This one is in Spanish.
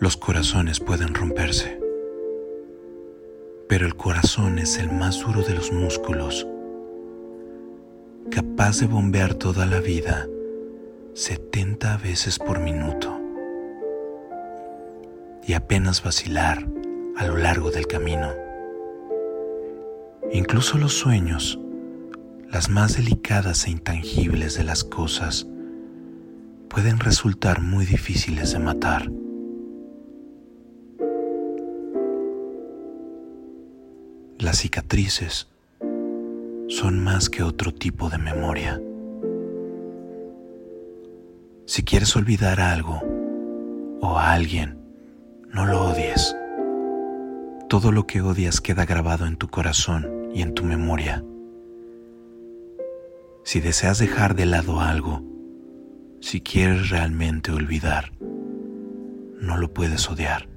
Los corazones pueden romperse, pero el corazón es el más duro de los músculos, capaz de bombear toda la vida 70 veces por minuto y apenas vacilar a lo largo del camino. Incluso los sueños, las más delicadas e intangibles de las cosas, pueden resultar muy difíciles de matar. Las cicatrices son más que otro tipo de memoria. Si quieres olvidar algo o a alguien, no lo odies. Todo lo que odias queda grabado en tu corazón y en tu memoria. Si deseas dejar de lado algo, si quieres realmente olvidar, no lo puedes odiar.